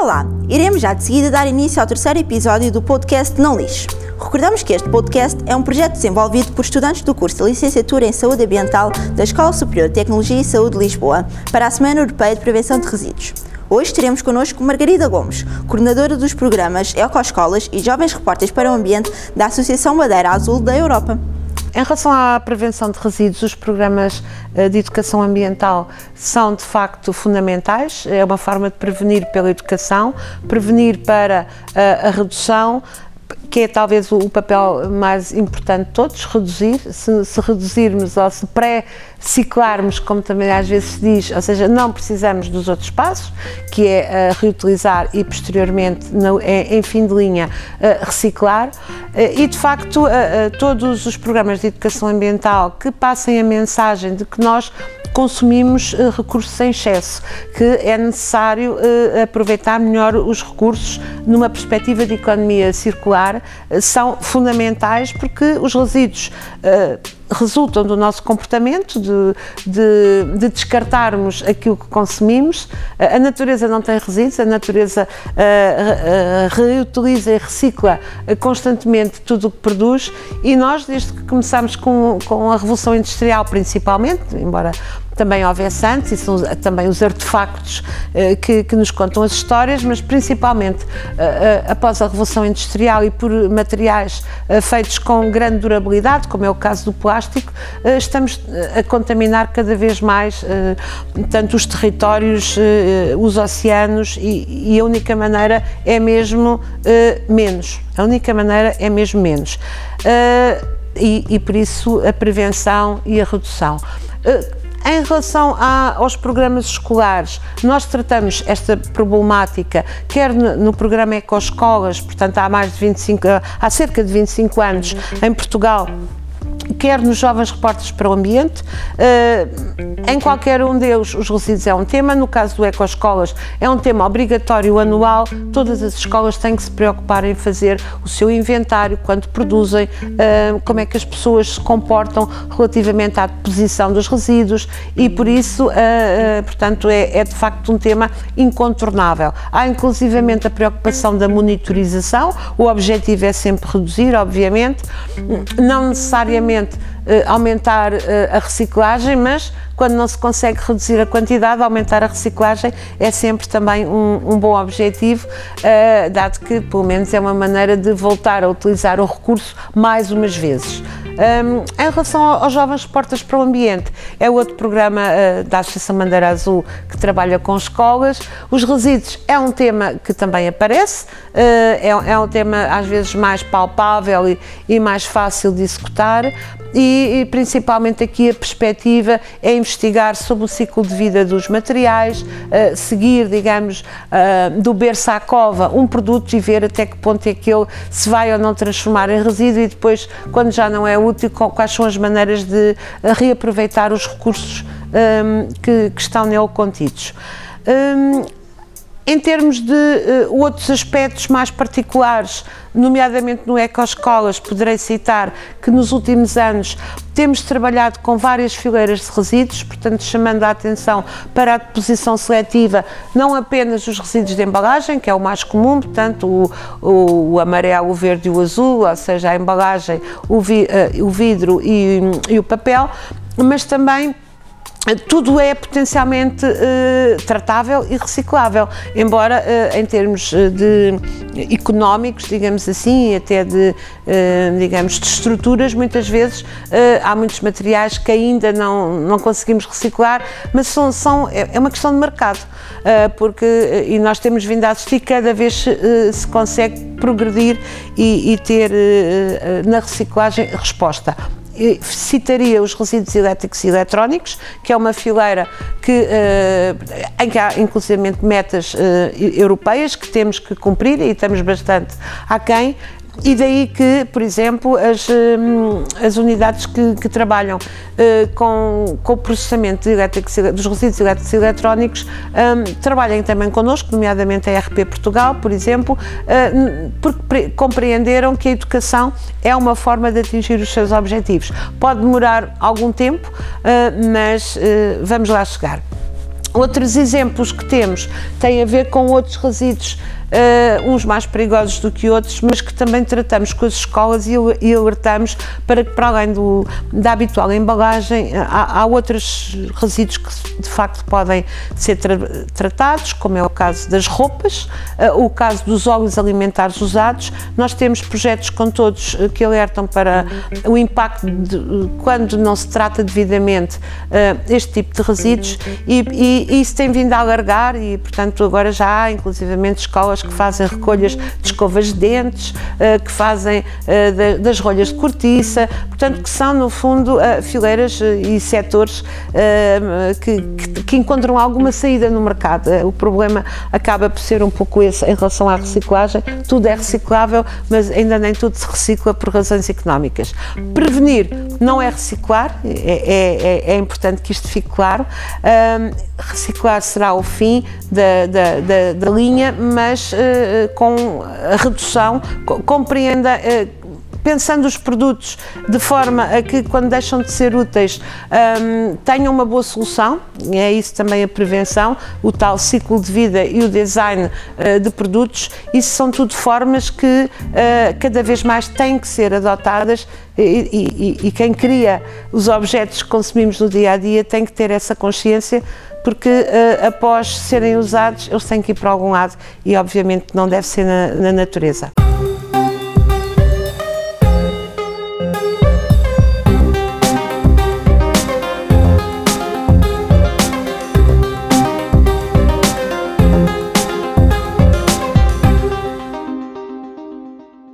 Olá! Iremos já de seguida dar início ao terceiro episódio do podcast Não Lixo. Recordamos que este podcast é um projeto desenvolvido por estudantes do curso de Licenciatura em Saúde Ambiental da Escola Superior de Tecnologia e Saúde de Lisboa para a Semana Europeia de Prevenção de Resíduos. Hoje teremos connosco Margarida Gomes, coordenadora dos programas Ecoescolas e Jovens Repórteres para o Ambiente da Associação Madeira Azul da Europa. Em relação à prevenção de resíduos, os programas eh, de educação ambiental são de facto fundamentais. É uma forma de prevenir pela educação, prevenir para eh, a redução, que é talvez o papel mais importante de todos, reduzir. Se, se reduzirmos ou se pré-ciclarmos, como também às vezes se diz, ou seja, não precisamos dos outros passos, que é uh, reutilizar e posteriormente, no, em, em, fim de linha, uh, reciclar. Uh, e de facto, todos os programas de educação ambiental que passem a mensagem de que nós consumimos uh, recursos em excesso, que é necessário uh, aproveitar melhor os recursos numa perspectiva de economia circular, uh, são fundamentais porque os resíduos resultam do nosso comportamento, de, de, de, descartarmos aquilo que consumimos. A natureza não tem resíduos, a natureza uh, uh, reutiliza e recicla constantemente tudo o que produz e nós, desde que começamos com, com a Revolução Industrial, principalmente, embora também houvesse antes, e são também os artefactos uh, que, que, nos contam as histórias, mas principalmente uh, uh, após a Revolução Industrial e por materiais feitos com grande durabilidade, como é o caso do plástico, estamos a contaminar cada vez mais tanto os territórios, os oceanos, e, e, a única maneira é mesmo menos. A única maneira é mesmo menos. E, e, por isso a prevenção e a redução. Em relação a, aos programas escolares, nós tratamos esta problemática, quer no, no programa Ecoescolas, portanto há mais de 25, há cerca de 25 anos em Portugal, quer nos Jovens Repórteres para o Ambiente, eh, em qualquer um deles os resíduos é um tema, no caso do Ecoescolas é um tema obrigatório anual, todas as escolas têm que se preocupar em fazer o seu inventário, quanto produzem, eh, como é que as pessoas se comportam relativamente à deposição dos resíduos. E por isso, eh, portanto, é, é de facto um tema incontornável. Há inclusivamente a preocupação da monitorização, o objetivo é sempre reduzir, obviamente, não necessariamente uh, aumentar uh, a reciclagem, mas quando não se consegue reduzir a quantidade, aumentar a reciclagem é sempre também um, um bom objetivo, uh, dado que, pelo menos, é uma maneira de voltar a utilizar o recurso mais umas vezes. Um, em relação aos Jovens Portas para o Ambiente, é outro programa uh, da Associação Bandeira Azul que trabalha com escolas. Os resíduos é um tema que também aparece, uh, é, é, um tema às vezes mais palpável e, e mais fácil de executar, e, e, principalmente aqui a perspectiva é investigar sobre o ciclo de vida dos materiais, uh, seguir, digamos, uh, do berço à cova um produto e ver até que ponto é que ele se vai ou não transformar em resíduo e depois, quando já não é útil, quais são as maneiras de uh, reaproveitar os recursos um, que, que, estão nele contidos. Um, em termos de uh, outros aspectos mais particulares, nomeadamente no Ecoescolas, poderei citar que nos últimos anos temos trabalhado com várias fileiras de resíduos, portanto, chamando a atenção para a deposição seletiva, não apenas os resíduos de embalagem, que é o mais comum, portanto, o, o, o amarelo, o verde e o azul, ou seja, a embalagem, o, vi, uh, o vidro e, e o papel, mas também tudo é potencialmente uh, tratável e reciclável, embora uh, em termos eh, de económicos, digamos assim, e até de, digamos, de estruturas, muitas vezes há muitos materiais que ainda não, não conseguimos reciclar, mas são, são, é, é uma questão de mercado, porque, e nós temos vindo a assistir cada vez se consegue progredir e, e ter na reciclagem resposta citaria os resíduos elétricos e eletrónicos, que é uma fileira que, uh, em que há inclusive metas uh, europeias que temos que cumprir e estamos bastante aquém, e daí que, por exemplo, as, hum, as unidades que, que trabalham uh, com, com o processamento dos resíduos elétricos e eletrónicos um, trabalhem também connosco, nomeadamente a RP Portugal, por exemplo, uh, porque compreenderam que a educação é uma forma de atingir os seus objetivos. Pode demorar algum tempo, uh, mas vamos lá chegar. Outros exemplos que temos têm a ver com outros resíduos uh, uns mais perigosos do que outros, mas que também tratamos com as escolas e, e alertamos para que, para além do, da habitual embalagem, há, há outros resíduos que de facto podem ser tra tratados, como é o caso das roupas, uh, o caso dos óleos alimentares usados. Nós temos projetos com todos uh, que alertam para o impacto de, quando não se trata devidamente este tipo de resíduos e, e, e isso tem vindo a alargar e, portanto, agora já há inclusivamente escolas que fazem recolhas de escovas de dentes, eh, que fazem eh, das rolhas de cortiça, portanto, que são, no fundo, eh, fileiras e setores que, que, que encontram alguma saída no mercado. O problema acaba por ser um pouco esse em relação à reciclagem. Tudo é reciclável, mas ainda nem tudo se recicla por razões económicas. Prevenir não é reciclar, é, é, é, é importante que isto fique claro. reciclar será o fim da, da, da, da linha, mas uh, com a redução, compreenda uh, pensando os produtos de forma a que, quando deixam de ser úteis, um, tenham uma boa solução, é isso também a prevenção, o tal ciclo de vida e o design uh, de produtos, isso são tudo formas que uh, cada vez mais têm que ser adotadas e, e, e quem cria os objetos que consumimos no dia a dia tem que ter essa consciência porque uh, após serem usados eles têm que ir para algum lado e obviamente não deve ser na, na natureza.